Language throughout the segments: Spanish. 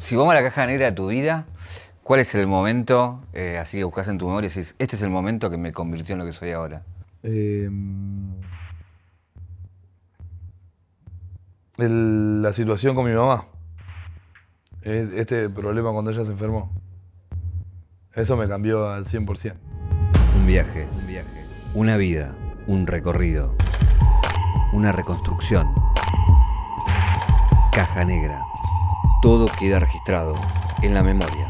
Si vamos a la caja negra de tu vida, ¿cuál es el momento, eh, así que buscas en tu memoria y decís, este es el momento que me convirtió en lo que soy ahora? Eh, el- la situación con mi mamá. E- Este problema cuando ella se enfermó. Eso me cambió al 100%. Un viaje, un viaje. Una vida, un recorrido. Una reconstrucción. Caja negra. Todo queda registrado en la memoria.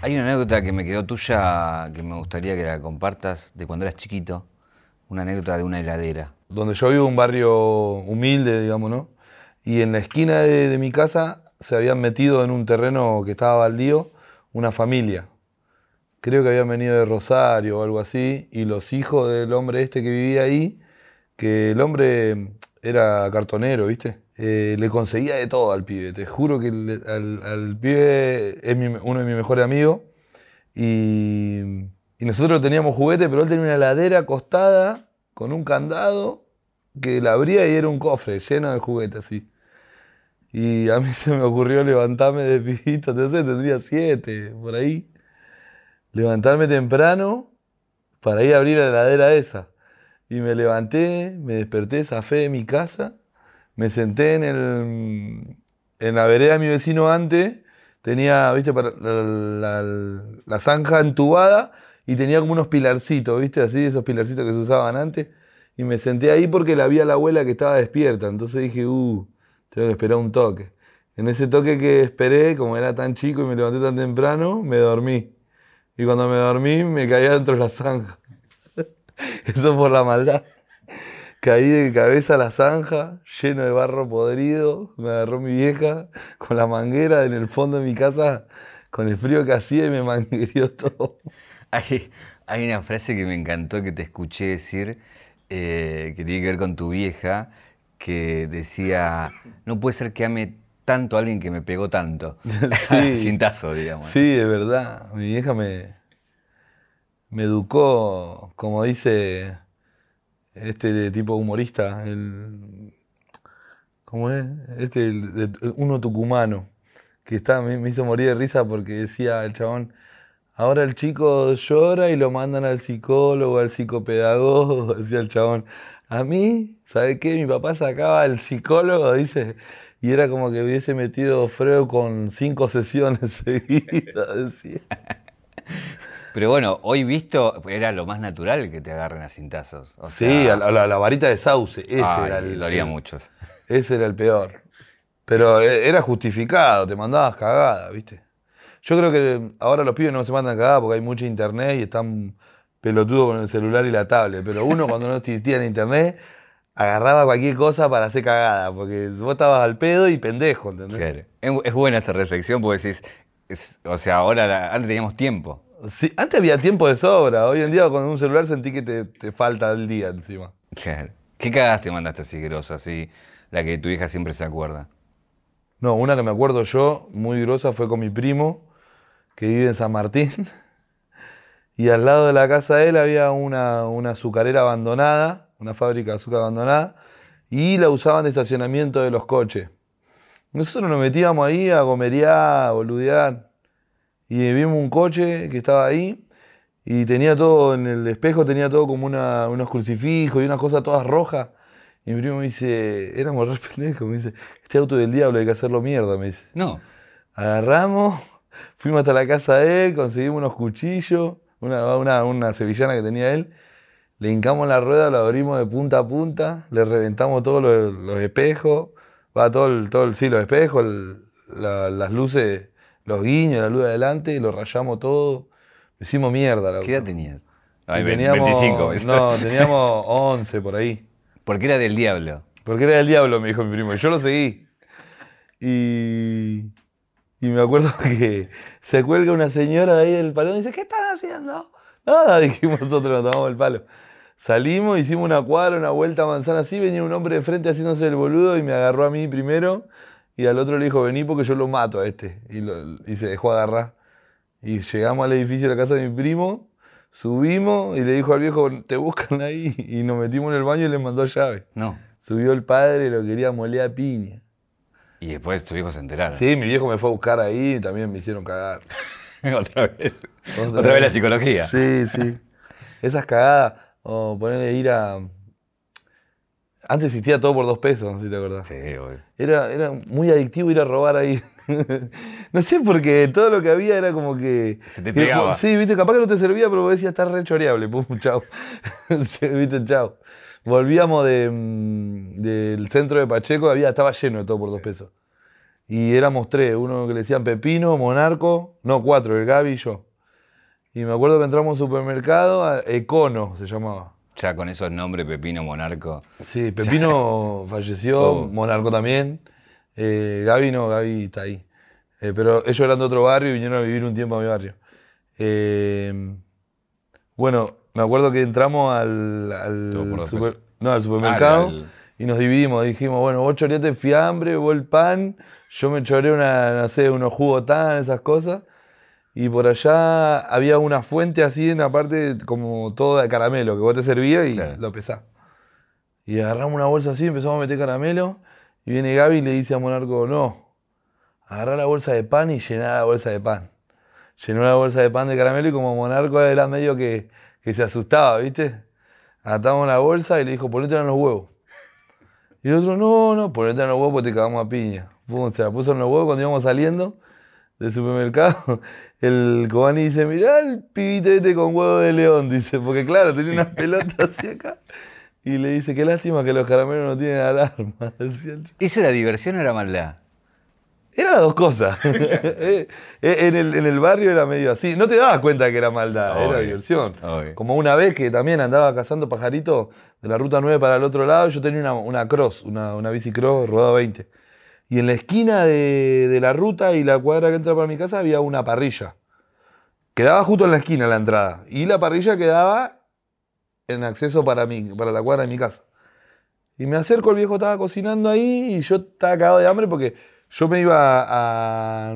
Hay una anécdota que me quedó tuya que me gustaría que la compartas de cuando eras chiquito. Una anécdota de una heladera. Donde yo vivo, un barrio humilde, digamos, ¿no? Y en la esquina de, de mi casa se habían metido en un terreno que estaba baldío una familia. Creo que habían venido de Rosario o algo así. Y los hijos del hombre este que vivía ahí, que el hombre era cartonero, ¿viste? Eh, le conseguía de todo al pibe. Te juro que al, pibe es uno de mis mejores amigos. Y, y nosotros teníamos juguete, pero él tenía una heladera acostada con un candado que la abría y era un cofre lleno de juguetes así. Y a mí se me ocurrió levantarme de pibito, sé, tendría siete, por ahí. Levantarme temprano para ir a abrir la heladera esa. Y me levanté, me desperté, zafé de mi casa, me senté en, el, en la vereda de mi vecino antes, tenía, viste, la, la- la zanja entubada y tenía como unos pilarcitos, viste, así, esos pilarcitos que se usaban antes. Y me senté ahí porque la vi a la abuela que estaba despierta. Entonces dije, uh, tengo que esperar un toque. En ese toque que esperé, como era tan chico y me levanté tan temprano, me dormí. Y cuando me dormí, me caí dentro de la zanja. Eso por la maldad. Caí de cabeza a la zanja, lleno de barro podrido. Me agarró mi vieja con la manguera en el fondo de mi casa, con el frío que hacía y me manguereó todo. Hay, hay una frase que me encantó que te escuché decir, eh, que tiene que ver con tu vieja, que decía, no puede ser que ame tanto a alguien que me pegó tanto. Sí. Cintazo, digamos. Sí, de verdad. Mi vieja me, me educó, como dice este de tipo humorista, el, ¿cómo es? Este, el uno tucumano, que está, me, me hizo morir de risa porque decía el chabón, ahora el chico llora y lo mandan al psicólogo, al psicopedagogo, decía el chabón. A mí, ¿sabe qué? Mi papá sacaba al psicólogo, dice, y era como que hubiese metido Freud con cinco sesiones seguidas, decía. Pero bueno, hoy visto, era lo más natural que te agarren a cintazos. O Sí, a la, a la varita de sauce, ese ay, era el, dolía el- mucho. Ese era el peor. Pero e- era justificado, te mandabas cagada, ¿viste? Yo creo que ahora los pibes no se mandan cagada porque hay mucha internet y están pelotudos con el celular y la tablet. Pero uno cuando no existía en internet agarraba cualquier cosa para hacer cagada, porque vos estabas al pedo y pendejo, ¿entendés? Claro. Es, es buena esa reflexión porque decís, es- o sea, ahora la- antes teníamos tiempo. Sí, antes había tiempo de sobra, hoy en día con un celular sentí que te, te falta el día encima. Claro. ¿Qué cagadas te mandaste así grosa, así, la que tu hija siempre se acuerda? No, una que me acuerdo yo, muy grosa, fue con mi primo, que vive en San Martín. Y al lado de la casa de él había una, una azucarera abandonada, una fábrica de azúcar abandonada, y la usaban de estacionamiento de los coches. Nosotros nos metíamos ahí a gomerear, a boludear. Y vimos un coche que estaba ahí y tenía todo, en el espejo tenía todo como una- unos crucifijos y unas cosas todas rojas. Y mi primo me dice, éramos re pendejos, me dice, este auto del diablo hay que hacerlo mierda, me dice. No. Agarramos, fuimos hasta la casa de él, conseguimos unos cuchillos, una, una, una sevillana que tenía él, le hincamos la rueda, lo abrimos de punta a punta, le reventamos todos los, los espejos, va todo el, todo el, sí, los espejos, el- la- las luces, los guiños, la luz de adelante, lo rayamos todo. Hicimos mierda, la ¿Qué edad tenías? Ay, teníamos, 25. ¿ves? No, teníamos 11 por ahí. Porque era del diablo. Porque era el diablo, me dijo mi primo. Y yo lo seguí. Y, y me acuerdo que se cuelga una señora de ahí del palo y dice, ¿qué están haciendo? Nada, dijimos nosotros, nos tomamos el palo. Salimos, hicimos una cuadra, una vuelta a manzana así, venía un hombre de frente haciéndose el boludo y me agarró a mí primero y al otro le dijo, vení porque yo lo mato a este. Y, lo- y se dejó agarrar. Y llegamos al edificio de la casa de mi primo, subimos y le dijo al viejo, te buscan ahí. Y nos metimos en el baño y le mandó llave. No. Subió el padre y lo quería moler a piña. Y después tus hijos se enteraron. Sí, mi viejo me fue a buscar ahí y también me hicieron cagar. Otra vez. Otra, vez la psicología. Sí, sí. Esas cagadas, o ponerle ir a. Antes existía todo por dos pesos, no sé si te acordás. Sí, obvio. Era, era muy adictivo ir a robar ahí. no sé, porque todo lo que había era como que. Se te pegaba. Sí, viste, capaz que no te servía, pero vos decías, está re choreable. Pum, chao. viste, chao. Volvíamos de, mm, del centro de Pacheco, había, estaba lleno de todo por dos pesos. Y éramos tres, uno que le decían Pepino, Monarco, no, cuatro, el Gaby y yo. Y me acuerdo que entramos a un supermercado, Econo se llamaba. Ya con esos nombres, Pepino, Monarco. Sí, Pepino falleció, Oh. Monarco también. Eh, Gaby no, Gaby está ahí. Eh, pero ellos eran de otro barrio y vinieron a vivir un tiempo a mi barrio. Eh, bueno, me acuerdo que entramos al, al super- no, al supermercado Ah, y nos dividimos. Dijimos, bueno, vos choreate fiambre, vos el pan, yo me choré una, no sé, unos jugos tan, esas cosas. Y por allá había una fuente así en la parte como toda de caramelo, que vos te servías y Claro. lo pesás. Y agarramos una bolsa así, empezamos a meter caramelo. Y viene Gaby y le dice a Monarco, no, agarrá la bolsa de pan y llená la bolsa de pan. Llenó la bolsa de pan de caramelo y como Monarco era medio que, que se asustaba, ¿viste? Atamos la bolsa y le dijo, ponete en los huevos. Y el otro, no, no, ponete en los huevos porque te cagamos a piña. Pum, se la puso en los huevos cuando íbamos saliendo del supermercado. El Cobani dice, mirá el pibito este con huevo de león, dice, porque claro, tenía unas pelotas así acá. Y le dice, qué lástima que los caramelos no tienen alarma. ¿Eso era diversión o era maldad? Eran las dos cosas. Eh, eh, en, el, en el barrio era medio así. No te dabas cuenta que era maldad, era diversión. obvio. Como una vez que también andaba cazando pajaritos de la ruta 9 para el otro lado, yo tenía una, una cross, una, una bici cross rodada 20. Y en la esquina de, de la ruta y la cuadra que entra para mi casa había una parrilla. Quedaba justo en la esquina la entrada. Y la parrilla quedaba en acceso para, mi, para la cuadra de mi casa. Y me acerco, el viejo estaba cocinando ahí y yo estaba cagado de hambre porque yo me iba a,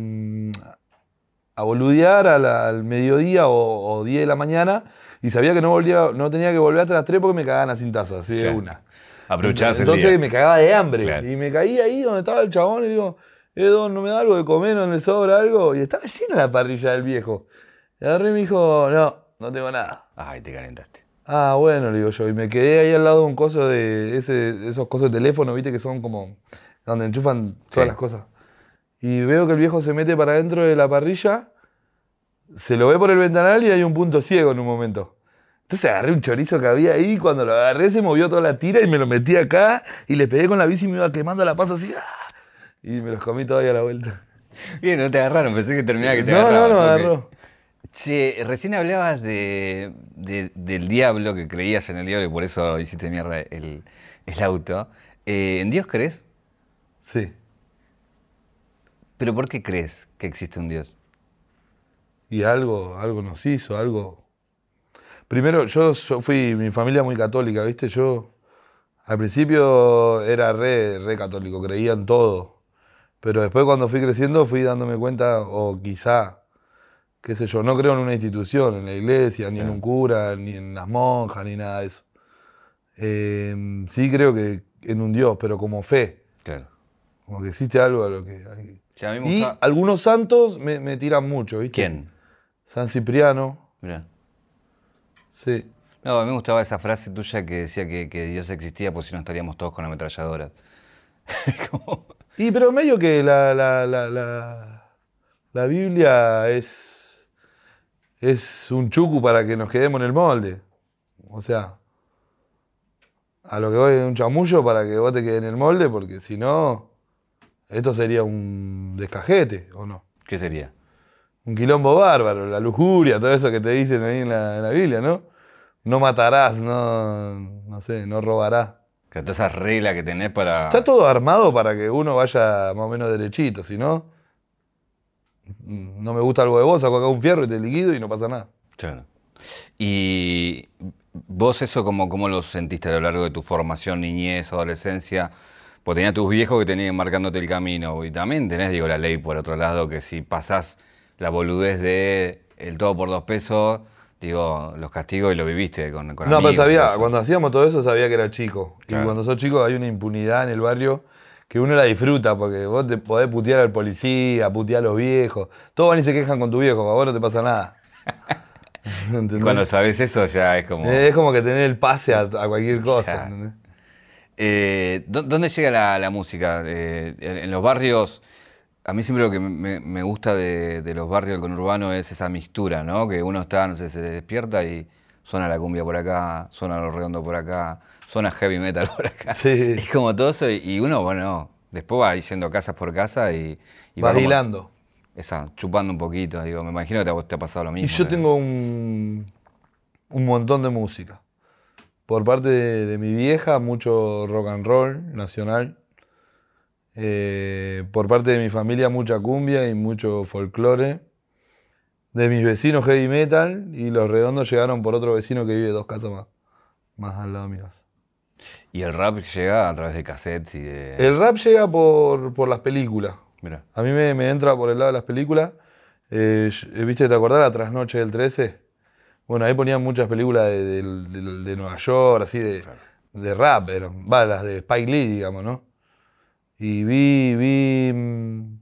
a boludear a la- al mediodía o, o 10 de la mañana y sabía que no, volvía, no tenía que volver hasta las 3 porque me cagaban a cintazos, así de una. Aprovechabas el Entonces día. me cagaba de hambre. Claro. Y me caí ahí donde estaba el chabón y digo, Edo, ¿no me da algo de comer? ¿No le sobra algo? Y estaba llena la parrilla del viejo. Y agarré y me dijo, no, no tengo nada. Ay, te calentaste. Ah, bueno, le digo yo. Y me quedé ahí al lado de un coso de ese, esos cosos de teléfono, viste, que son como donde enchufan todas Sí. las cosas. Y veo que el viejo se mete para adentro de la parrilla, se lo ve por el ventanal y hay un punto ciego en un momento. Entonces agarré un chorizo que había ahí, cuando lo agarré se movió toda la tira y me lo metí acá y le pegué con la bici y me iba quemando la pasa así. ¡ah! Y me los comí todavía a la vuelta. Bien, no te agarraron, pensé que terminaba que te No, agarraban. no, no me Ok. agarró. Che, recién hablabas de, de- del diablo, que creías en el diablo y por eso hiciste mierda el, el auto. Eh, ¿En Dios crees? Sí. ¿Pero por qué crees que existe un Dios? y algo, algo nos hizo, algo. Primero, yo, yo fui, mi familia muy católica, ¿viste? Yo al principio era re, re católico, creía en todo. Pero después cuando fui creciendo fui dándome cuenta, o quizá, qué sé yo, no creo en una institución, en la iglesia, ni en un cura, ni en las monjas, ni nada de eso. Eh, sí creo que en un Dios, pero como fe, Claro. como que existe algo a lo que hay. Che, a mí me Y algunos santos me, me tiran mucho, ¿viste? ¿Quién? San Cipriano, Mirá. Sí. No, a mí me gustaba esa frase tuya que decía que, que Dios existía, pues si no estaríamos todos con ametralladoras. Como- Y pero medio que la, la, la, la, la Biblia es, es un chucu para que nos quedemos en el molde. O sea, a lo que voy es un chamullo para que vos te quedes en el molde, porque si no, esto sería un descajete, ¿o no? ¿Qué sería? Un quilombo bárbaro, la lujuria, todo eso que te dicen ahí en la, en la Biblia, ¿no? No matarás, no, no sé, no robarás. Que todas esas reglas que tenés para... Está todo armado para que uno vaya más o menos derechito, si no, no me gusta algo de vos, saco acá un fierro y te liquido y no pasa nada. Claro. Y vos eso cómo, cómo lo sentiste a lo largo de tu formación, niñez, adolescencia? Pues tenías tus viejos que tenían marcándote el camino y también tenés, digo, la ley por otro lado, que si pasás la boludez de el todo por dos pesos, digo, los castigos y lo viviste con, con no, amigos pero y sabía, cuando hacíamos todo eso sabía que era chico. Claro. Y cuando sos chico hay una impunidad en el barrio que uno la disfruta, porque vos te podés putear al policía, putear a los viejos. Todos van y se quejan con tu viejo, a vos no te pasa nada. ¿Entendés? Cuando sabes eso ya es como... Es como que tener el pase a, a cualquier cosa. Eh, ¿dó- ¿Dónde llega la, la música? Eh, en los barrios, a mí siempre lo que me, me gusta de, de los barrios del conurbano es esa mixtura, ¿no? Que uno está, no sé, se despierta y suena la cumbia por acá, suena lo redondo por acá, suena heavy metal por acá. Sí. Es como todo eso y- uno, bueno, después va yendo casas por casa y, y Vas como- hilando. Esa, chupando un poquito, digo, me imagino que te, a vos te ha pasado lo mismo. Y yo ¿no? tengo un, un montón de música. Por parte de, de mi vieja, mucho rock and roll nacional. Eh, por parte de mi familia, mucha cumbia y mucho folclore. De mis vecinos, heavy metal. Y los redondos llegaron por otro vecino que vive dos casas más, más al lado de mi casa. Y el rap llega a través de cassettes y de... El rap llega por, por las películas. Mira, A mí me, me entra por el lado de las películas. Eh, ¿Viste, te acordás la trasnoche del 13? Bueno, ahí ponían muchas películas de, de- de- de Nueva York, así de, de rap, eran, va, las de Spike Lee, digamos, ¿no? Y vi, vi mm,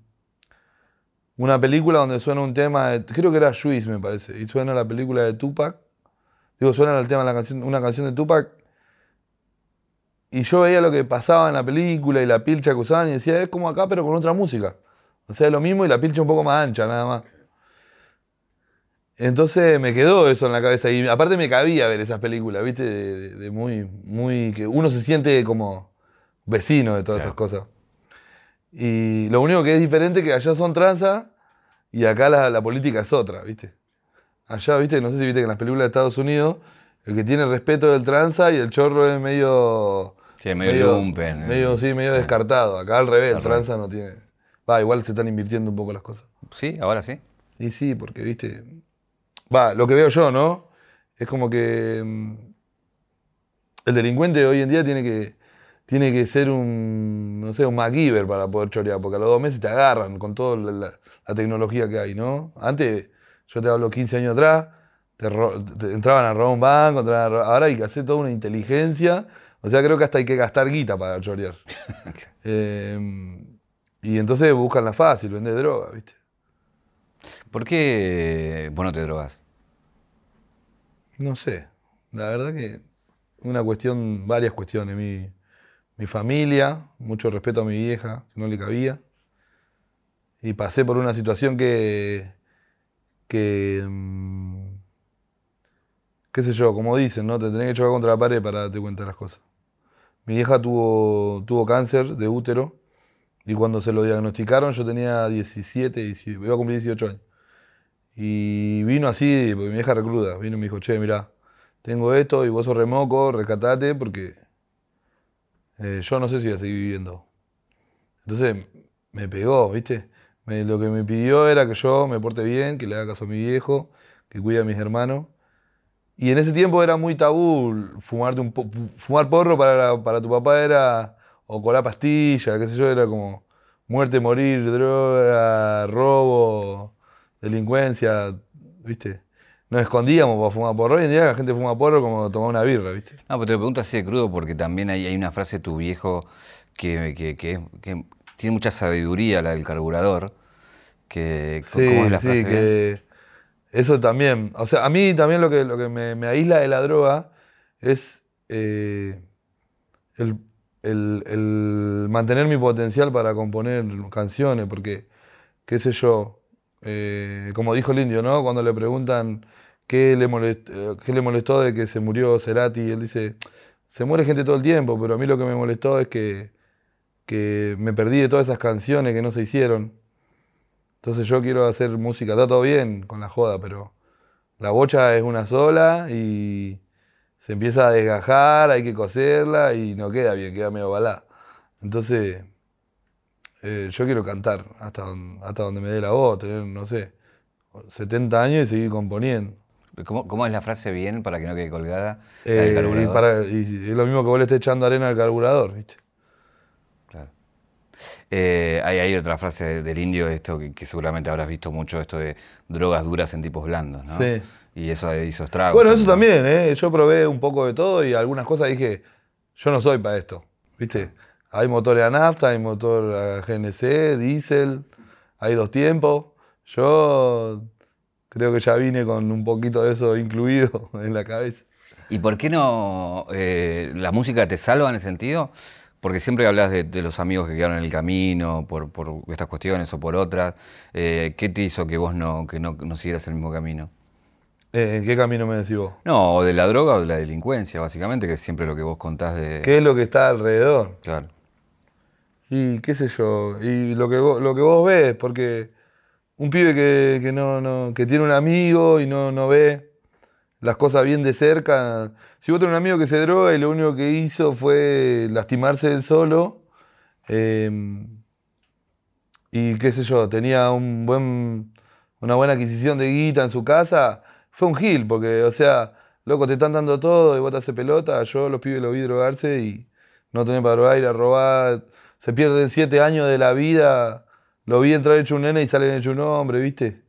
una película donde suena un tema, de- creo que era Juice, me parece, y suena la película de Tupac. Digo, suena el tema, la canción, una canción de Tupac. Y yo veía lo que pasaba en la película y la pilcha que usaban y decía, es como acá, pero con otra música. O sea, es lo mismo y la pilcha un poco más ancha, nada más. Entonces me quedó eso en la cabeza. Y aparte me cabía ver esas películas, ¿viste? De, de- de muy, muy. que uno se siente como vecino de todas esas cosas. Y lo único que es diferente es que allá son tranza y acá la, la política es otra, ¿viste? Allá, ¿viste? No sé si viste que en las películas de Estados Unidos el que tiene respeto del tranza y el chorro es medio. Sí, medio lumpen, eh. Medio, sí, medio descartado. Acá al revés, Al el tranza no tiene. Va, igual se están invirtiendo un poco las cosas. sí, ahora sí. Y sí, porque, viste. Va, lo que veo yo, ¿no? Es como que. mm, El delincuente hoy en día tiene que. Tiene que ser un. No sé, un MacGyver para poder chorear, porque a los dos meses te agarran con toda la, la- la tecnología que hay, ¿no? Antes, yo te hablo 15 años atrás, te, entraban a robar un banco, entraban a ahora hay que hacer toda una inteligencia. O sea, creo que hasta hay que gastar guita para chorear. Eh, y entonces buscan la fácil, vender droga, ¿viste? ¿Por qué vos no te drogas? No sé, la verdad que una cuestión, varias cuestiones. Mi, mi familia, mucho respeto a mi vieja, que no le cabía. Y pasé por una situación que, que mm, qué sé yo, como dicen, ¿no? Te tenés que chocar contra la pared para darte cuenta de las cosas. Mi vieja tuvo, tuvo cáncer de útero y cuando se lo diagnosticaron yo tenía 17, 18, iba a cumplir 18 años. Y vino así, porque mi vieja recluta, vino y me dijo, che, mirá, tengo esto y vos sos remoco, rescatate porque eh, yo no sé si voy a seguir viviendo. Entonces me pegó, ¿viste? Lo que me pidió era que yo me porte bien, que le haga caso a mi viejo, que cuide a mis hermanos. Y en ese tiempo era muy tabú fumarte un fumar porro para, para tu papá era o colar pastilla, qué sé yo, era como muerte, morir, droga, robo, delincuencia, ¿viste? Nos escondíamos para fumar porro. Hoy en día la gente fuma porro como tomar una birra, ¿viste? No, pero te lo pregunto así de crudo porque también hay, hay una frase de tu viejo que, que- que- que tiene mucha sabiduría, la del carburador. Que, Sí, ¿Cómo es la sí, frase? que eso también. O sea, a mí también lo que, lo que me, me aísla de la droga es eh, el, el- el mantener mi potencial para componer canciones, porque, qué sé yo, eh, como dijo el indio, ¿no? Cuando le preguntan qué le, molestó, qué le molestó de que se murió Cerati, él dice, se muere gente todo el tiempo, pero a mí lo que me molestó es que, me perdí de todas esas canciones que no se hicieron. Entonces yo quiero hacer música, está todo bien con la joda, pero la bocha es una sola y se empieza a desgajar, hay que coserla y no queda bien, queda medio balá. Entonces eh, yo quiero cantar hasta hasta donde me dé la voz, tener, no sé, 70 años y seguir componiendo. ¿Cómo, cómo es la frase bien para que no quede colgada? Eh, y, carburador. para- y es lo mismo que vos le estés echando arena al carburador, ¿viste? Claro. Eh, hay, hay otra frase del indio, esto que, que seguramente habrás visto mucho, esto de drogas duras en tipos blandos, ¿no? Sí. Y eso hizo estragos. Bueno, eso también, ¿eh? Yo probé un poco de todo y algunas cosas dije, yo no soy para esto, ¿viste? Hay motores a nafta, hay motor a GNC, diésel, hay dos tiempos. Yo creo que ya vine con un poquito de eso incluido en la cabeza. ¿Y por qué no eh, la música te salva en ese sentido? Porque siempre hablas de, los amigos que quedaron en el camino por, estas cuestiones o por otras. Eh, ¿Qué te hizo que vos no, que no, siguieras el mismo camino? Eh, ¿En qué camino me decís vos? No, o de la droga o de la delincuencia, básicamente, que es siempre lo que vos contás de... ¿Qué es lo que está alrededor? Claro. Y qué sé yo, y lo que vos, lo que vos ves, porque un pibe que, no, no, que tiene un amigo y no, no ve las cosas bien de cerca. Si vos tenés un amigo que se droga y lo único que hizo fue lastimarse él solo, em, y qué sé yo, tenía un buen, una buena adquisición de guita en su casa, fue un gil, porque, o sea, loco, te están dando todo y vos te haces pelota. Yo los pibes lo vi drogarse y no tener para drogar, ir a robar. Se pierden siete años de la vida. Lo vi entrar hecho un nene y salen hecho un hombre, ¿viste?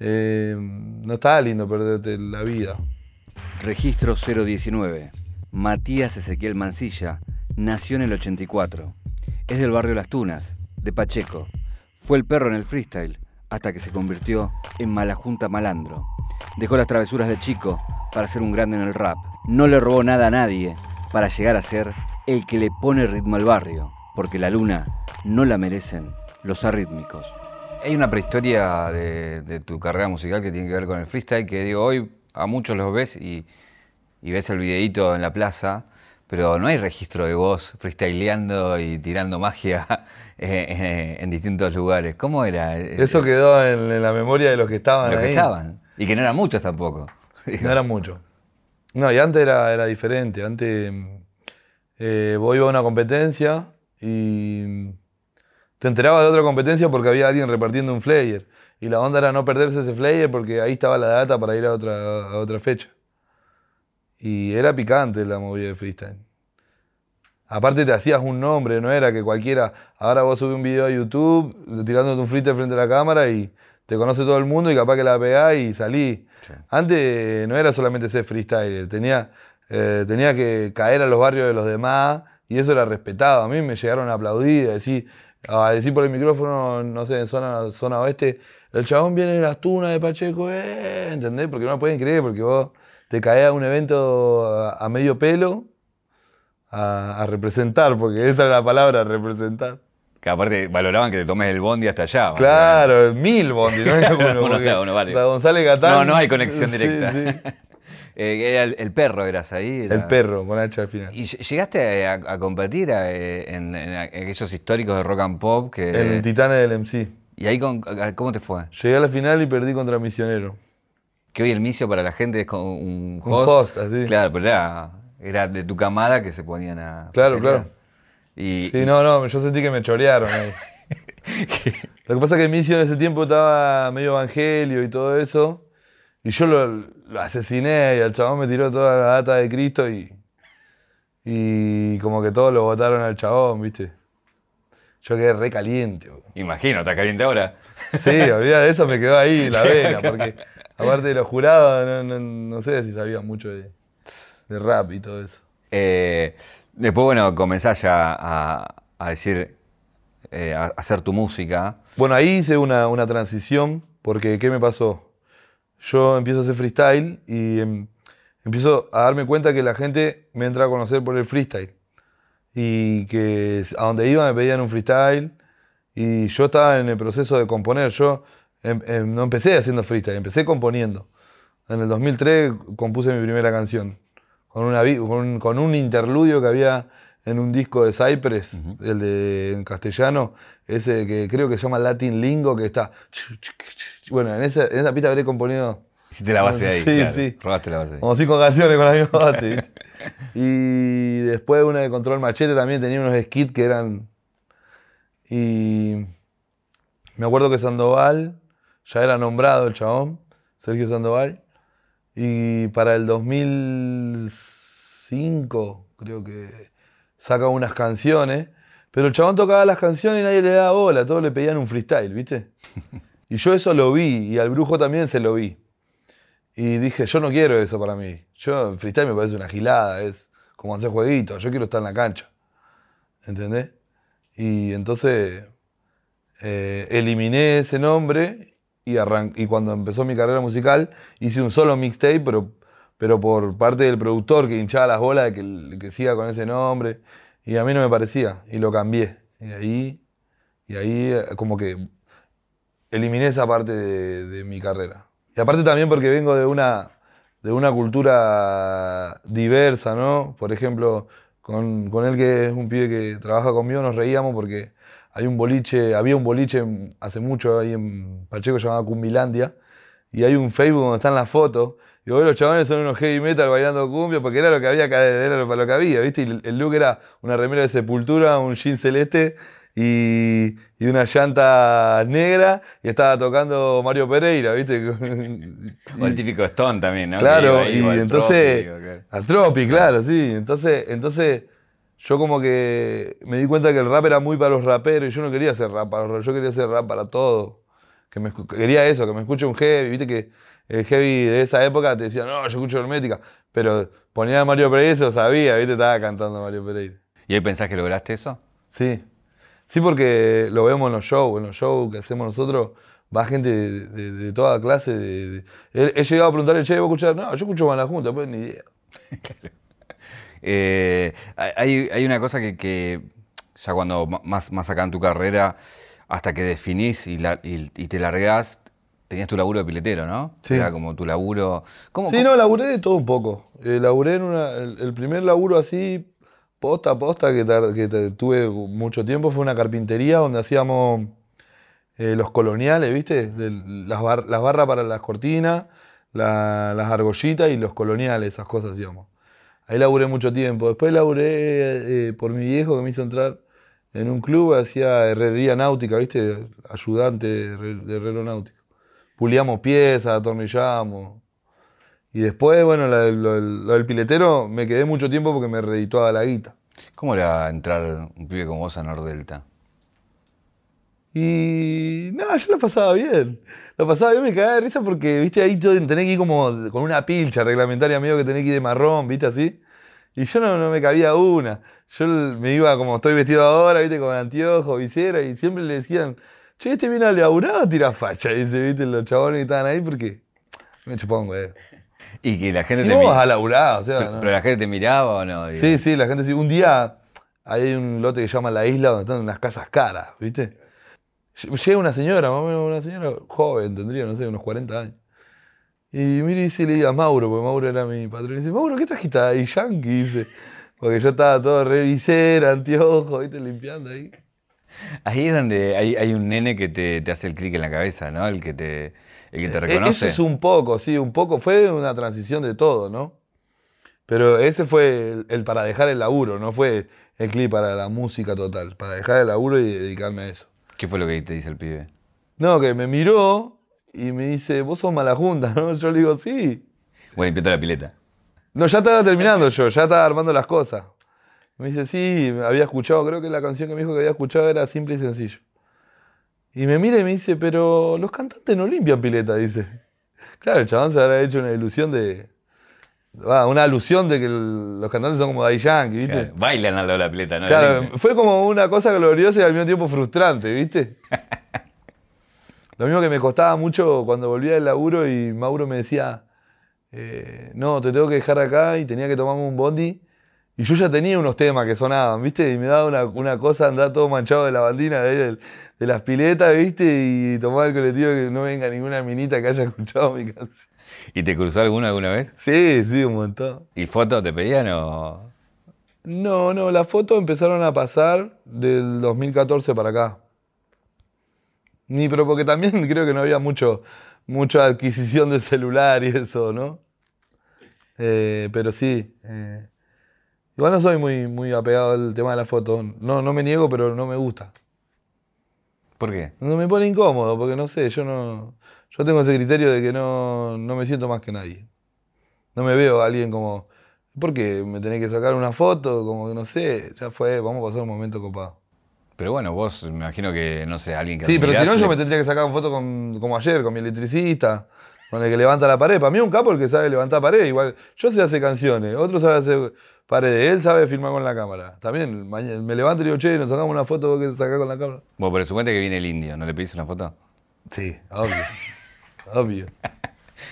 Eh, no está lindo perderte la vida. Registro 019. Matías Ezequiel Mancilla nació en el 84. Es del barrio Las Tunas, de Pacheco. Fue el perro en el freestyle hasta que se convirtió en Malajunta Malandro. Dejó las travesuras de chico para ser un grande en el rap. No le robó nada a nadie para llegar a ser el que le pone ritmo al barrio, porque la luna no la merecen los arrítmicos. Hay una prehistoria de, tu carrera musical que tiene que ver con el freestyle, que digo, hoy a muchos los ves y, ves el videíto en la plaza, pero no hay registro de voz freestyleando y tirando magia en distintos lugares. ¿Cómo era? Eso quedó en, la memoria de los que estaban los que estaban. Y que no eran muchos tampoco. No eran muchos. No, y antes era, era diferente. Antes eh, vos ibas a una competencia y te enterabas de otra competencia porque había alguien repartiendo un flyer. Y la onda era no perderse ese flyer porque ahí estaba la data para ir a otra, a otra fecha. Y era picante la movida de freestyle. Aparte te hacías un nombre, no era que cualquiera, ahora vos subís un video a YouTube tirándote un freestyle frente a la cámara y te conoce todo el mundo y capaz que la pegás y salí. Antes no era solamente ser freestyler, tenía, eh, tenía que caer a los barrios de los demás y eso era respetado. A mí me llegaron a aplaudir, a decir, a decir por el micrófono, no sé, en zona, zona oeste, el chabón viene en las tunas de Pacheco, eh, ¿entendés? Porque no lo pueden creer, porque vos te caes a un evento a, medio pelo a, representar, porque esa era la palabra, representar. Que aparte valoraban que te tomes el bondi hasta allá. Claro, mil bondi, no uno. González Gatán. No, no hay conexión directa. Eh, el, perro eras ahí. El perro, con H al final. ¿Y llegaste a, competir eh, en, aquellos históricos de rock and pop? Que, en el Titanes del MC. ¿Y ahí cómo te fue? Llegué a la final y perdí contra Misionero. Que hoy el misio para la gente es como un host. Un host, así. Claro, pero era, de tu camada que se ponían a. Claro, claro. Y, sí, no, no, yo sentí que me chorearon ahí. Lo que pasa es que Misio en ese tiempo estaba medio evangelio y todo eso. Y yo lo, lo asesiné y el chabón me tiró toda la data de Cristo y, y como que todos lo votaron al chabón, ¿viste? Yo quedé re caliente. Imagino, ¿está caliente ahora? Sí, olvida de eso, me quedó ahí la vena, porque aparte de los jurados, no, sé si sabía mucho de, rap y todo eso. Eh, después, bueno, comenzás ya a, decir, eh, a hacer tu música. Bueno, ahí hice una, una transición, porque ¿qué me pasó? Yo empiezo a hacer freestyle y em, empiezo a darme cuenta que la gente me entra a conocer por el freestyle. Y que a donde iba me pedían un freestyle. Y yo estaba en el proceso de componer. Yo em, em, no empecé haciendo freestyle, empecé componiendo. En el 2003 compuse mi primera canción. Con, una, con, un, interludio que había en un disco de Cypress, el de en castellano, ese que creo que se llama Latin Lingo, que está bueno, en esa, en esa pista habré componido. Hiciste la base ahí. Sí, sí. Robaste la base ahí. Como cinco canciones con la misma base. y después una de Control Machete también tenía unos skits que eran. Y. Me acuerdo que Sandoval ya era nombrado el chabón, Sergio Sandoval. Y para el 2005, creo que saca unas canciones. Pero el chabón tocaba las canciones y nadie le daba bola, todos le pedían un freestyle, ¿viste? Y yo eso lo vi y al brujo también se lo vi. Y dije, yo no quiero eso para mí. Yo, freestyle me parece una gilada, es como hacer jueguitos, yo quiero estar en la cancha. ¿Entendés? Y entonces eh, eliminé ese nombre y, arran- y cuando empezó mi carrera musical hice un solo mixtape, pero, pero por parte del productor que hinchaba las bolas de que, que siga con ese nombre. Y a mí no me parecía, y lo cambié. Y ahí, y ahí eh, como que eliminé esa parte de, de mi carrera. Y aparte también porque vengo de una, de una cultura diversa, ¿no? Por ejemplo, con, con él que es un pibe que trabaja conmigo, nos reíamos porque hay un boliche, había un boliche hace mucho ahí en Pacheco llamado Cumbilandia, y hay un Facebook donde están las fotos, y hoy los chavales son unos heavy metal bailando cumbia, porque era lo que había, acá, era lo, lo que había, ¿viste? Y el- look era una remera de sepultura, un jean celeste y, y una llanta negra, y estaba tocando Mario Pereira, ¿viste? O el típico Stone también, ¿no? Claro, ahí, y al entonces. Al Tropi, claro, sí. Entonces, entonces, yo como que me di cuenta que el rap era muy para los raperos y yo no quería hacer rap para los raperos, yo quería hacer rap para todo. Que me, quería eso, que me escuche un heavy, viste que el heavy de esa época te decía, no, yo escucho hermética, pero ponía a Mario Pereira y se lo sabía, viste, estaba cantando Mario Pereira. ¿Y hoy pensás que lograste eso? Sí. Sí, porque lo vemos en los shows, en los shows que hacemos nosotros, va gente de, de- de toda clase. De, He, he llegado a preguntarle, che, ¿vos escuchás? No, yo escucho Mala Junta, pues ni idea. Eh, hay, hay una cosa que, que ya cuando más, más acá en tu carrera, hasta que definís y, la- y- y te largás, tenías tu laburo de piletero, ¿no? Sí. Era como tu laburo. ¿Cómo, Sí, cómo- no, laburé de todo un poco. Eh, laburé en una, el, el primer laburo así, posta a posta, que, tar- que tuve mucho tiempo, fue una carpintería donde hacíamos eh, los coloniales, ¿viste? Las, bar- las barras para las cortinas, la- las argollitas y los coloniales, esas cosas hacíamos. Ahí laburé mucho tiempo. Después laburé eh, por mi viejo que me hizo entrar en un club, hacía herrería náutica, ¿viste? Ayudante de, herre- de herrero náutico. Puliamos piezas, atornillamos. Y después, bueno, la- lo, lo del piletero me quedé mucho tiempo porque me redituaba la guita. ¿Cómo era entrar un pibe como vos a Nordelta? Y nada, yo lo pasaba bien. Lo pasaba bien, me cagaba de risa porque, viste, ahí tenés que ir como con una pilcha reglamentaria medio que tenés que ir de marrón, viste, así. Y yo no, no me cabía una. Yo me iba como estoy vestido ahora, viste, con anteojos, visera, y siempre le decían, che, este viene a laburar o tira facha, dice, viste, los chabones que estaban ahí porque me chupaban, güey. Y que la gente Si te vos vas a laburar, o sea, pero, no. pero la gente te miraba o no? Sí, sí, la gente sí. Un día hay un lote que se llama La Isla donde están unas casas caras, ¿viste? Llega una señora, más o menos una señora joven, tendría, no sé, unos 40 años. Y mire y dice, le diga a Mauro, porque Mauro era mi patrón. Y dice, Mauro, ¿qué trajiste ahí, Yankee? Dice, porque yo estaba todo revisera, anteojos, ¿viste? Limpiando ahí. Ahí es donde hay, hay un nene que te, te hace el clic en la cabeza, ¿no? El que te, el que te E- reconoce. Eso es un poco, sí, un poco. Fue una transición de todo, ¿no? Pero ese fue el, el para dejar el laburo, no fue el clip para la música total. Para dejar el laburo y dedicarme a eso. ¿Qué fue lo que te dice el pibe? No, que me miró y me dice, vos sos mala junta, ¿no? Yo le digo, sí. Bueno, limpiando la pileta. No, ya estaba terminando yo, ya estaba armando las cosas. Me dice, sí, había escuchado, creo que la canción que me dijo que había escuchado era simple y sencillo. Y me mira y me dice, pero los cantantes no limpian pileta, dice. Claro, el chabón se habrá hecho una ilusión de. ah, una alusión de que el- los cantantes son como Daddy Yankee, ¿viste? Claro, bailan al lado de la pileta, ¿no? Claro, fue como una cosa gloriosa y al mismo tiempo frustrante, ¿viste? Lo mismo que me costaba mucho cuando volvía del laburo y Mauro me decía, eh, no, te tengo que dejar acá y tenía que tomarme un bondi. Y yo ya tenía unos temas que sonaban, ¿viste? Y me daba una, una cosa andar todo manchado de la bandina de, de las piletas, ¿viste? Y tomar el colectivo que no venga ninguna minita que haya escuchado mi canción. ¿Y te cruzó alguno alguna vez? Sí, sí, un montón. ¿Y fotos te pedían o...? No, no, las fotos empezaron a pasar del 2014 para acá. Ni, pero porque también creo que no había mucho, mucha adquisición de celular y eso, ¿no? Eh, pero sí. eh, igual no soy muy, muy apegado al tema de la foto. No, no me niego, pero no me gusta. ¿Por qué? No me pone incómodo, porque no sé, yo no. Yo tengo ese criterio de que no, no me siento más que nadie. No me veo a alguien como. ¿Por qué me tenés que sacar una foto? Como que no sé, ya fue, vamos a pasar un momento copado. Pero bueno, vos me imagino que, no sé, alguien que Sí, pero si no, yo me tendría que sacar una foto con, como ayer, con mi electricista. Con el que levanta la pared. Para mí es un capo el que sabe levantar pared. Igual, yo sé hacer canciones, otro sabe hacer paredes. Él sabe filmar con la cámara. También me levanto y digo, che, nos sacamos una foto que sacás con la cámara. Bueno, pero suponete que viene el indio, ¿no le pedís una foto? Sí, obvio. obvio.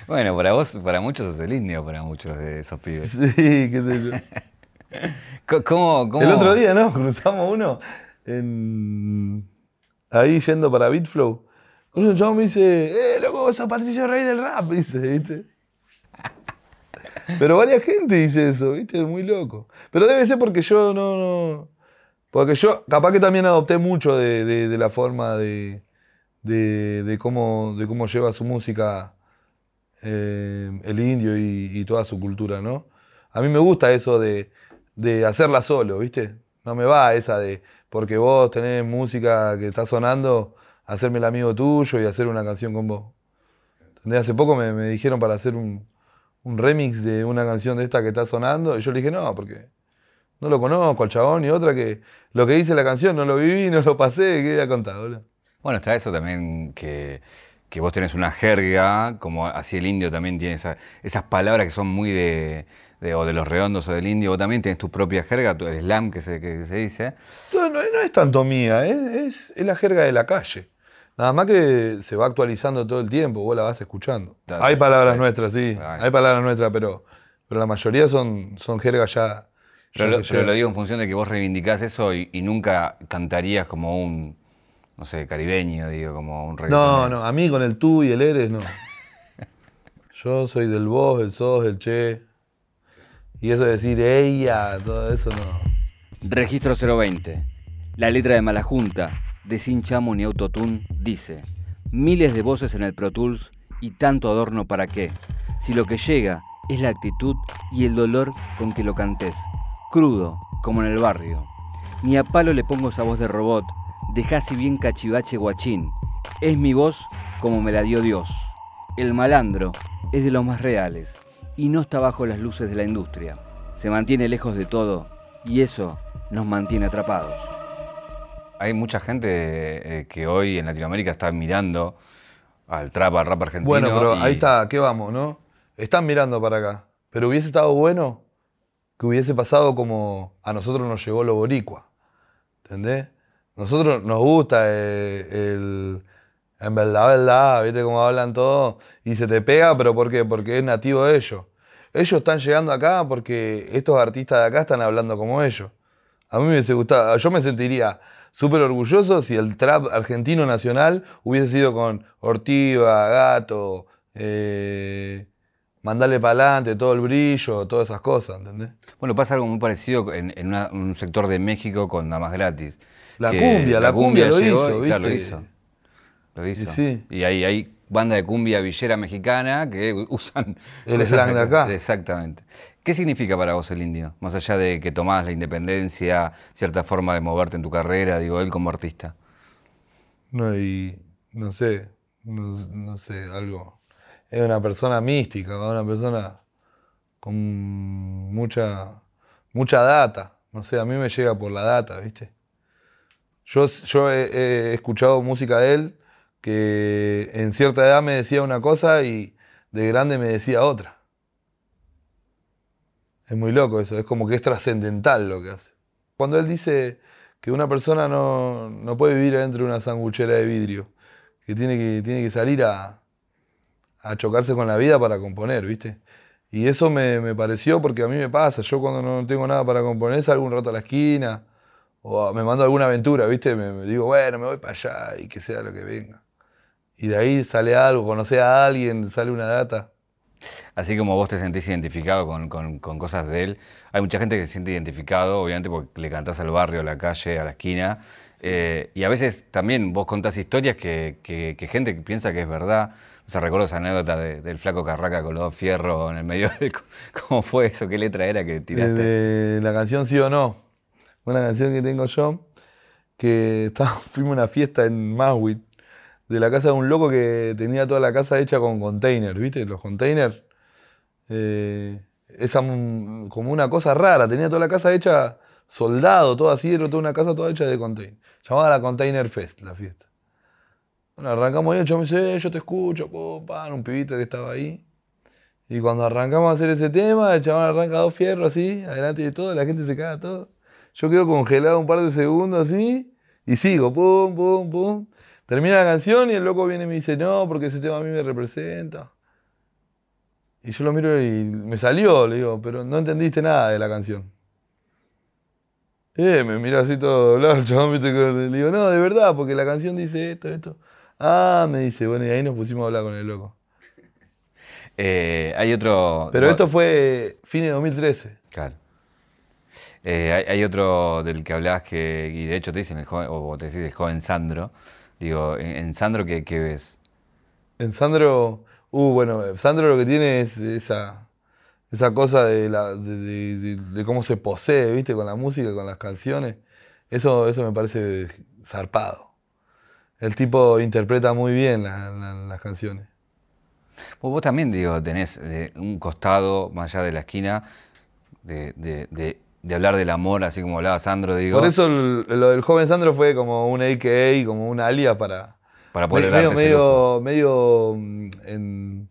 Bueno, para vos, para muchos sos el indio, para muchos de esos pibes. Sí, qué sé yo. ¿Cómo, cómo? El otro día, ¿no? Cruzamos uno en... ahí yendo para Beatflow. Un chavo me dice, eh, loco, sos Patricio Rey del rap, dice, ¿viste? Pero varias gente dice eso, ¿viste? Muy loco. Pero debe ser porque yo no. Porque yo, capaz que también adopté mucho de, la forma de, de, cómo, lleva su música eh, el indio y, toda su cultura, ¿no? A mí me gusta eso de hacerla solo, ¿viste? No me va esa de, porque vos tenés música que está sonando, hacerme el amigo tuyo y hacer una canción con vos. Hace poco me dijeron para hacer un, un remix de una canción de esta que está sonando. Y yo le dije, no, porque no lo conozco al chabón. Y otra que lo que dice la canción no lo viví, no lo pasé, ¿qué voy a contar, Bueno, está eso también que, que, vos tenés una jerga, como así el indio también tiene esas palabras que son muy de, o de los redondos o del indio. Vos también tenés tu propia jerga, tu, el slam que se, que se dice. No, no, es tanto mía, es, es la jerga de la calle. Nada más que se va actualizando todo el tiempo, vos la vas escuchando. hay palabras nuestras, sí, hay palabras nuestras, pero, pero la mayoría son, son jergas ya. Pero, lo, digo en función de que vos reivindicás eso y, nunca cantarías como un, no sé, caribeño, digo, como un No, no, a mí con el tú y el eres no. Yo soy del vos, el sos, el che. Y eso de decir ella, todo eso no. Registro 020. La letra de Malajunta de Sin Chamo ni Autotune dice, miles de voces en el Pro Tools y tanto adorno para qué, si lo que llega es la actitud y el dolor con que lo cantes, crudo, como en el barrio. Ni a palo le pongo esa voz de robot, deja si bien cachivache guachín, es mi voz como me la dio Dios. El malandro es de los más reales y no está bajo las luces de la industria. Se mantiene lejos de todo y eso nos mantiene atrapados hay mucha gente eh, que hoy en Latinoamérica está mirando al trap, al rap argentino. Bueno, pero ahí está, ¿qué vamos, no? Están mirando para acá. Pero hubiese estado bueno que hubiese pasado como a nosotros nos llegó lo boricua. ¿Entendés? Nosotros nos gusta eh, el, En verdad, verdad, ¿viste cómo hablan todos? Y se te pega, pero ¿por qué? Porque es nativo de ellos. Ellos están llegando acá porque estos artistas de acá están hablando como ellos. A mí me hubiese gustado, yo me sentiría súper orgulloso si el trap argentino nacional hubiese sido con Ortiva, Gato, eh, mandarle para adelante, todo el brillo, todas esas cosas, ¿entendés? Bueno, pasa algo muy parecido en, un sector de México con Nada más gratis. La cumbia, la, cumbia, lo, hizo, ¿viste? lo hizo, lo hizo. Y, ahí hay banda de cumbia villera mexicana que usan... El slang de acá. Exactamente. ¿Qué significa para vos el indio? Más allá de que tomás la independencia, cierta forma de moverte en tu carrera, digo, él como artista. No, y no sé, no, sé, algo. Es una persona mística, una persona con mucha, mucha data. No sé, a mí me llega por la data, ¿viste? Yo, yo he escuchado música de él que en cierta edad me decía una cosa y de grande me decía otra. Es muy loco eso, es como que es trascendental lo que hace. Cuando él dice que una persona no, puede vivir adentro de una sanguchera de vidrio, que tiene que, tiene que salir a, a chocarse con la vida para componer, ¿viste? Y eso me, pareció porque a mí me pasa, yo cuando no tengo nada para componer salgo un rato a la esquina o me mando alguna aventura, ¿viste? Me, digo, bueno, me voy para allá y que sea lo que venga. Y de ahí sale algo, conoce a alguien, sale una data. Así como vos te sentís identificado con, cosas de él, hay mucha gente que se siente identificado, obviamente porque le cantás al barrio, a la calle, a la esquina. Eh, y a veces también vos contás historias que, que, gente piensa que es verdad. O sea, recuerdo esa anécdota del flaco Carraca con los dos fierros en el medio de... ¿Cómo fue eso? ¿Qué letra era que tiraste? De la canción Sí o No. Una canción que tengo yo, que fuimos a una fiesta en Maswit de la casa de un loco que tenía toda la casa hecha con containers, ¿viste? Los containers. Eh, esa, como una cosa rara, tenía toda la casa hecha soldado, todo así, era toda una casa toda hecha de container. Llamaba la Container Fest, la fiesta. Bueno, arrancamos ahí, el me dice, "Eh, yo te escucho, un pibito que estaba ahí. Y cuando arrancamos a hacer ese tema, el chabón arranca dos fierros así, adelante de todo, la gente se caga todo. Yo quedo congelado un par de segundos así, y sigo, pum, pum, pum. Termina la canción y el loco viene y me dice, no, porque ese tema a mí me representa. Y yo lo miro y me salió, le digo, pero no entendiste nada de la canción. Eh, me mira así todo doblado el chabón, ¿viste? Le digo, no, de verdad, porque la canción dice esto, esto. Ah, me dice, bueno, y ahí nos pusimos a hablar con el loco. Eh, hay otro. Pero no, esto fue fines de 2013. Claro. Eh, hay, hay otro del que hablabas que, y de hecho te dicen el joven, o te decís el joven Sandro. Digo, en, en Sandro, ¿qué, qué ves? En Sandro, uh, bueno, Sandro lo que tiene es esa, esa cosa de, la, de, de- de- de cómo se posee, ¿viste? Con la música, con las canciones. Eso, eso me parece zarpado. El tipo interpreta muy bien la- la- las canciones. Vos, vos también, digo, tenés eh, un costado más allá de la esquina de, hablar del amor, así como hablaba Sandro, digo. Por eso el- lo del joven Sandro fue como un AKA, como un alias para, Para poder medio, medio, medio mm, en,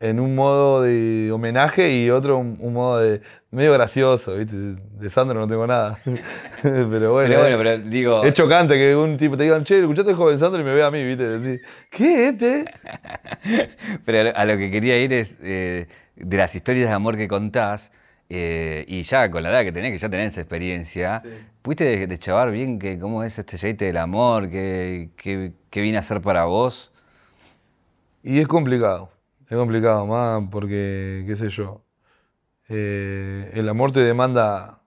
en un modo de homenaje y otro un, un modo de medio gracioso, ¿viste? De Sandro no tengo nada. pero bueno, Pero bueno, eh, pero digo. es chocante que un tipo te digan, che, escuchaste joven Sandro y me ve a mí, ¿viste? Decís, ¿Qué este? Pero a lo que quería ir es eh, de las historias de amor que contás, eh, y ya con la edad que tenés, que ya tenés experiencia, ¿pudiste de- deschavar bien que cómo es este jeite del amor, qué, qué- qué viene a ser para vos? Y es complicado, es complicado, más porque, qué sé yo, eh, el amor te demanda,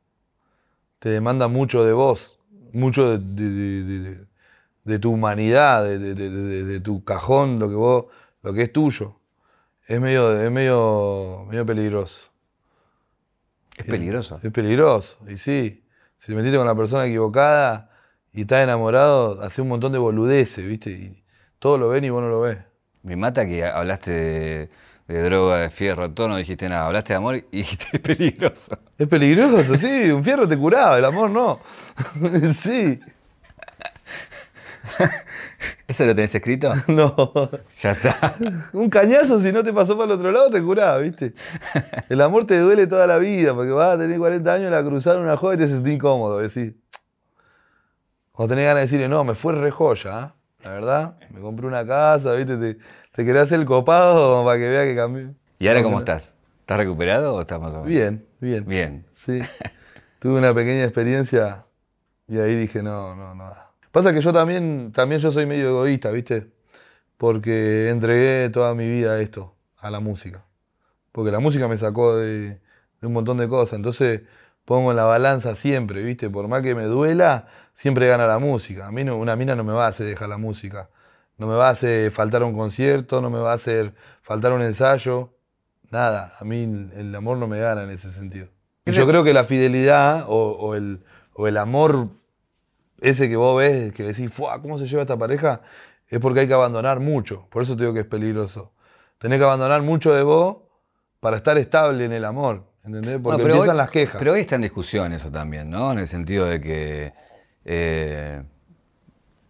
te demanda mucho de vos, mucho de, de- de- de- de tu humanidad, de, de- de- de- de tu cajón, lo que vos, lo que es tuyo. Es medio, es medio, medio peligroso. Es peligroso. Es peligroso, y sí. Si te metiste con la persona equivocada y estás enamorado, hace un montón de boludeces, ¿viste? Y todos lo ven y vos no lo ves. Me mata que hablaste de, de droga, de fierro, todo, no dijiste nada. Hablaste de amor y dijiste es peligroso. Es peligroso, sí, un fierro te curaba, el amor no. sí, ¿Eso lo tenés escrito? no. ya está. Un cañazo si no te pasó para el otro lado te curaba, ¿viste? El amor te duele toda la vida, porque vas a tener 40 años, la cruzar una joya y te sentís incómodo, decís. Cuando tenés ganas de decirle, no, me fue re joya, ¿ah? la verdad, me compré una casa, ¿viste? Te, te querés hacer el copado para que vea que cambié. ¿Y ahora No, cómo no. estás? ¿Estás recuperado o estás más o menos? Bien, bien. Bien. Sí. Tuve una pequeña experiencia y ahí dije, no, no, nada. Pasa que yo también, también yo soy medio egoísta, ¿viste? Porque entregué toda mi vida a esto, a la música. Porque la música me sacó de, de un montón de cosas. Entonces pongo en la balanza siempre, ¿viste? Por más que me duela, siempre gana la música. A mí no- una mina no me va a hacer dejar la música. No me va a hacer faltar un concierto, no me va a hacer faltar un ensayo. Nada, a mí el- amor no me gana en ese sentido. Y yo creo que la fidelidad o, o el, o el amor ese que vos ves, que decís, "Fua, ¿cómo se lleva esta pareja? Es porque hay que abandonar mucho. Por eso te digo que es peligroso. Tenés que abandonar mucho de vos para estar estable en el amor. ¿Entendés? Porque No, empiezan hoy- las quejas. Pero hoy está en discusión eso también, ¿no? En el sentido de que eh,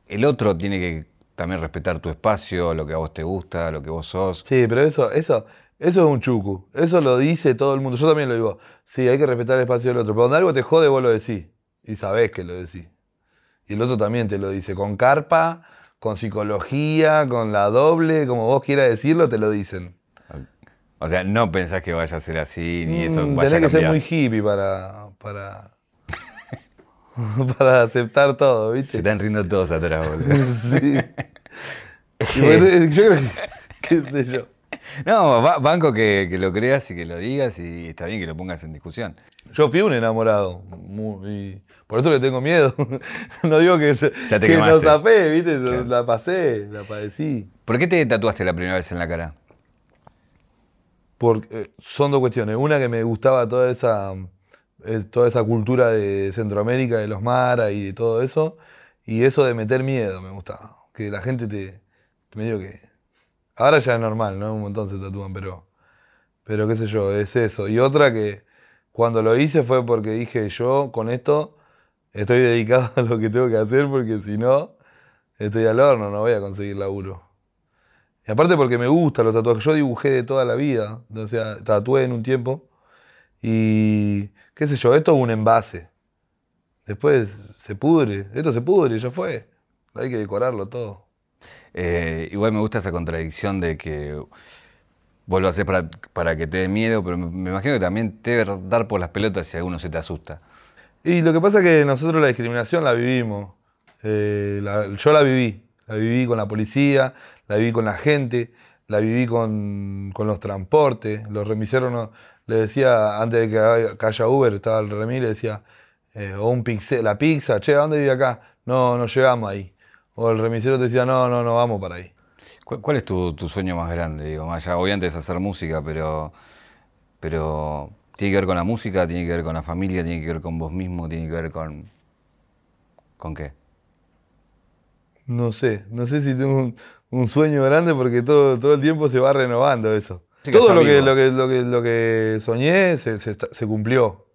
el otro tiene que también respetar tu espacio, lo que a vos te gusta, lo que vos sos. Sí, pero eso, eso, eso es un chucu. Eso lo dice todo el mundo. Yo también lo digo. Sí, hay que respetar el espacio del otro. Pero cuando algo te jode, vos lo decís. Y sabés que lo decís. Y el otro también te lo dice. Con carpa, con psicología, con la doble, como vos quieras decirlo, te lo dicen. O sea, no pensás que vaya a ser así, ni eso Mm, vaya a tenés que ser muy hippie para, para, para aceptar todo, Se ¿viste? están riendo todos atrás, boludo. Sí. Bueno, yo creo que, qué sé yo. No, ba- banco que, que lo creas y que lo digas y está bien que lo pongas en discusión. Yo fui un enamorado. mu- y por eso le tengo miedo. No digo que, que no ¿viste? Claro. La pasé, la padecí. ¿Por qué te tatuaste la primera vez en la cara? Porque eh, son dos cuestiones. Una que me gustaba toda esa, eh, toda esa cultura de Centroamérica, de los maras y de todo eso. Y eso de meter miedo me gustaba. Que la gente te. medio que. Ahora ya es normal, ¿no? Un montón se tatúan, pero. Pero qué sé yo, es eso. Y otra que cuando lo hice fue porque dije, yo con esto estoy dedicado a lo que tengo que hacer, porque si no, estoy al horno, no voy a conseguir laburo. Y aparte porque me gustan los tatuajes. Yo dibujé de toda la vida. O sea, tatué en un tiempo. Y qué sé yo, esto es un envase. Después se pudre. Esto se pudre, ya fue. Hay que decorarlo todo. Eh, igual me gusta esa contradicción de que vos lo haces para, para que te dé miedo, pero me imagino que también te debe dar por las pelotas si alguno se te asusta. Y lo que pasa es que nosotros la discriminación la vivimos. Eh, yo la viví. La viví con la policía, la viví con la gente, la viví con, con los transportes. Los remiseros le decía, antes de que haya- Uber, estaba el remis, le decía, eh, o un pizze- la pizza, che, ¿a dónde vive acá? No, no llegamos ahí. O el remisero te decía, no, no, no vamos para ahí. ¿Cuál, es tu, tu sueño más grande? Digo, más allá, obviamente es hacer música, pero, pero tiene que ver con la música, tiene que ver con la familia, tiene que ver con vos mismo, tiene que ver con... ¿Con qué? No sé, no sé si tengo un, un sueño grande porque todo, todo el tiempo se va renovando eso. Sí, que todo lo que, lo, que, lo, que, lo que soñé se, se cumplió.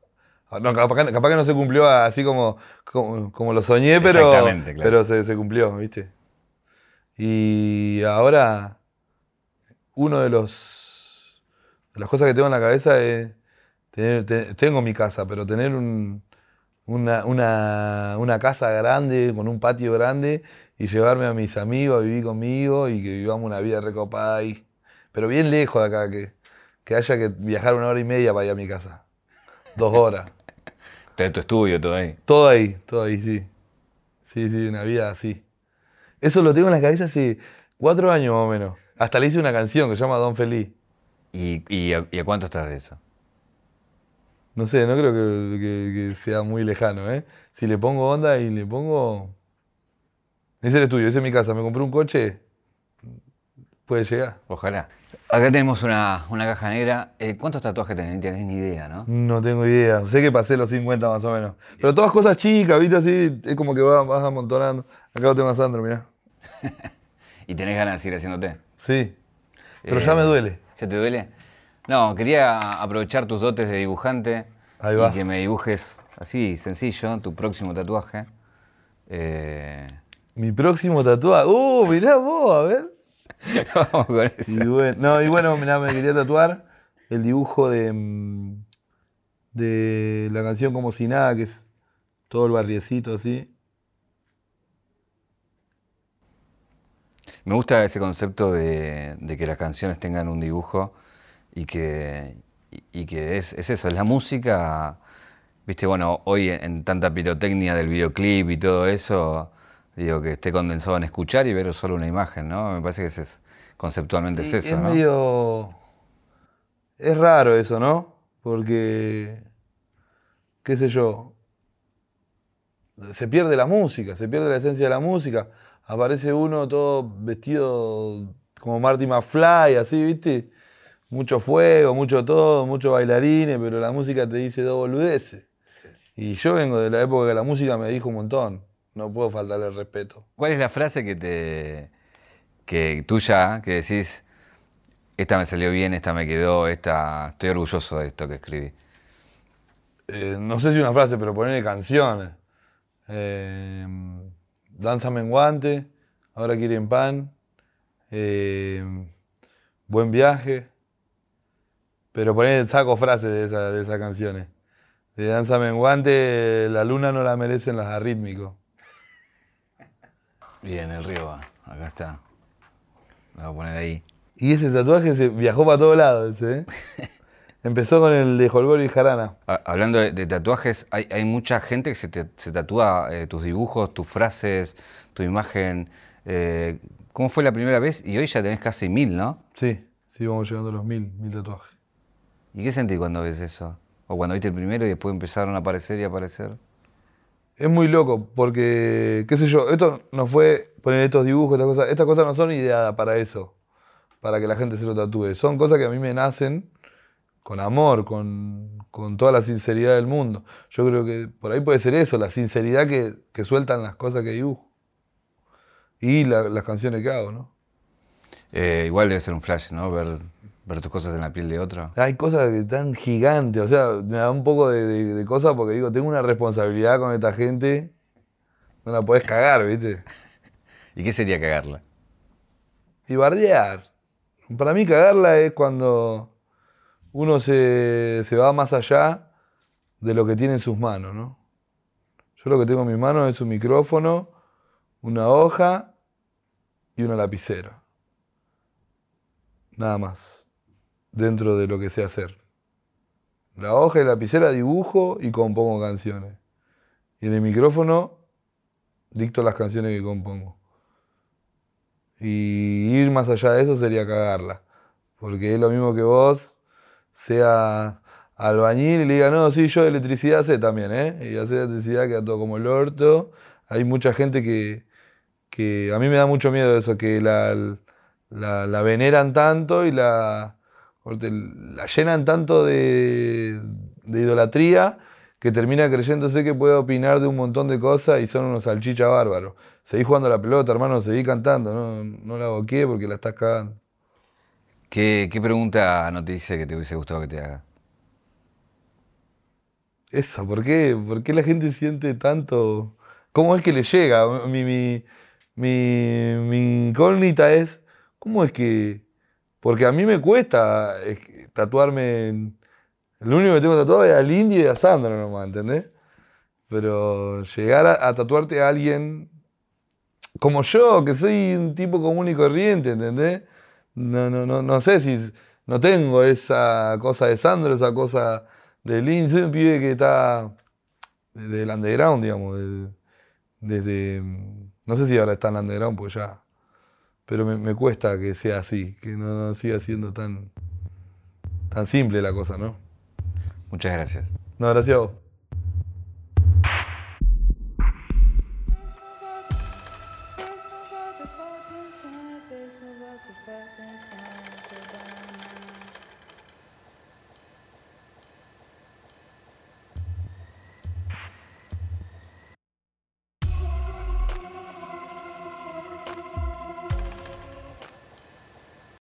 Ah, No, capaz, que- capaz que no se cumplió así como, como, como lo soñé, pero, claro. pero se, se cumplió, ¿viste? Y ahora, uno de los de las cosas que tengo en la cabeza es tener, te- tengo mi casa, pero tener un, una, una, una casa grande, con un patio grande, y llevarme a mis amigos a vivir conmigo y que vivamos una vida recopada ahí. Pero bien lejos de acá, que, que haya que viajar una hora y media para ir a mi casa. Dos horas. Tener tu estudio, todo ahí. Todo ahí, todo ahí, sí. Sí, sí, una vida así. Eso lo tengo en la cabeza hace cuatro años más o menos. Hasta le hice una canción que se llama Don Feliz. ¿Y, y, a, y a cuánto estás de eso? No sé, no creo que, que- que sea muy lejano, ¿eh? Si le pongo onda y le pongo... Ese es el estudio, ese es mi casa. Me compré un coche, puede llegar. Ojalá. Acá tenemos una, una caja negra. Eh, ¿Cuántos tatuajes tenés? Ni tenés ni idea, ¿no? No tengo idea. Sé que pasé los 50 más o menos. Pero todas cosas chicas, ¿viste? Así, es como que vas, vas amontonando. Acá lo tengo a Sandro, mirá. ¿Y tenés ganas de seguir haciéndote? Sí. Pero Eh, ya me duele. ¿Ya te duele? No, quería aprovechar tus dotes de dibujante Ahí va. y que me dibujes así, sencillo, tu próximo tatuaje. Eh, Mi próximo tatuaje. ¡Uh! Mirá vos, a ver. Vamos con eso. Y bueno, no, y bueno, mirá, me quería tatuar el dibujo de, mm, de la canción Como si nada, que es todo el barriecito así. Me gusta ese concepto de, de que las canciones tengan un dibujo y que, y, que es, es eso, es la música. Viste, bueno, hoy en, en tanta pirotecnia del videoclip y todo eso, digo que esté condensado en escuchar y ver solo una imagen, ¿no? Me parece que es, conceptualmente es eso, es ¿no? medio. Es raro eso, ¿no? Porque. ¿Qué sé yo? Se pierde la música, se pierde la esencia de la música. Aparece uno todo vestido como Marty McFly, así, ¿viste? Mucho fuego, mucho todo, muchos bailarines, pero la música te dice dos boludeces. Y yo vengo de la época que la música me dijo un montón. No puedo faltarle el respeto. ¿Cuál es la frase que te que tuya que decís esta me salió bien, esta me quedó, esta estoy orgulloso de esto que escribí? eh, no sé si una frase, pero ponerle canciones. Eh, Danza menguante, ahora quieren pan, eh, buen viaje. Pero poner, saco frases de, esa- de esas canciones. De Danza menguante, la luna no la merecen los arrítmicos. Bien, el río va, acá está. Lo voy a poner ahí. Y ese tatuaje se viajó para todos lados, ¿eh? Empezó con el de Holgor y Jarana. Ha- Hablando de, de tatuajes, hay, hay mucha gente que se, te- se tatúa eh, tus dibujos, tus frases, tu imagen. Eh, ¿Cómo fue la primera vez? Y hoy ya tenés casi mil, ¿no? Sí, sí, vamos llegando a los mil, mil tatuajes. ¿Y qué sentís cuando ves eso? O cuando viste el primero y después empezaron a aparecer y aparecer. Es muy loco, porque, qué sé yo, esto no fue poner estos dibujos, estas cosas, estas cosas no son ideadas para eso, para que la gente se lo tatúe. Son cosas que a mí me nacen con amor, con, con toda la sinceridad del mundo. Yo creo que por ahí puede ser eso, la sinceridad que, que sueltan las cosas que dibujo. Y la- las canciones que hago, ¿no? Eh, igual debe ser un flash, ¿no? Ver, ver tus cosas en la piel de otro. Hay cosas que están gigantes, o sea, me da un poco de, de, de cosas porque digo, tengo una responsabilidad con esta gente, no la podés cagar, ¿viste? ¿Y qué sería cagarla? Y bardear. Para mí cagarla es cuando uno se, se va más allá de lo que tiene en sus manos, ¿no? Yo lo que tengo en mis manos es un micrófono, una hoja y una lapicera. Nada más. Dentro de lo que sé hacer. La hoja y la lapicera dibujo y compongo canciones. Y en el micrófono dicto las canciones que compongo. Y ir más allá de eso sería cagarla. Porque es lo mismo que vos, sea albañil y le diga, no, sí, yo de electricidad sé también, ¿eh? Y hacer electricidad queda todo como el orto. Hay mucha gente que, que a mí me da mucho miedo eso, que la, la, veneran tanto y la, la llenan tanto de, de, idolatría que termina creyéndose que puede opinar de un montón de cosas y son unos salchichas bárbaros. Seguí jugando la pelota, hermano, seguí cantando, no, no la boqué porque la estás cagando. ¿Qué, ¿Qué pregunta no te dice que te hubiese gustado que te haga? Esa, ¿por qué? ¿Por qué la gente siente tanto? ¿Cómo es que le llega? Mi, mi, mi, mi incógnita es, ¿cómo es que...? Porque a mí me cuesta tatuarme... Lo único que tengo tatuado es al indio y a Sandra nomás, ¿entendés? Pero llegar a, tatuarte a alguien como yo, que soy un tipo común y corriente, ¿entendés? No, no, no, no sé si no tengo esa cosa de Sandro, esa cosa de Lin. Soy un pibe que está del underground, digamos, desde no sé si ahora está en underground, pues ya. Pero me, cuesta que sea así, que no, siga siendo tan, tan simple la cosa, ¿no? Muchas gracias. No, gracias a vos.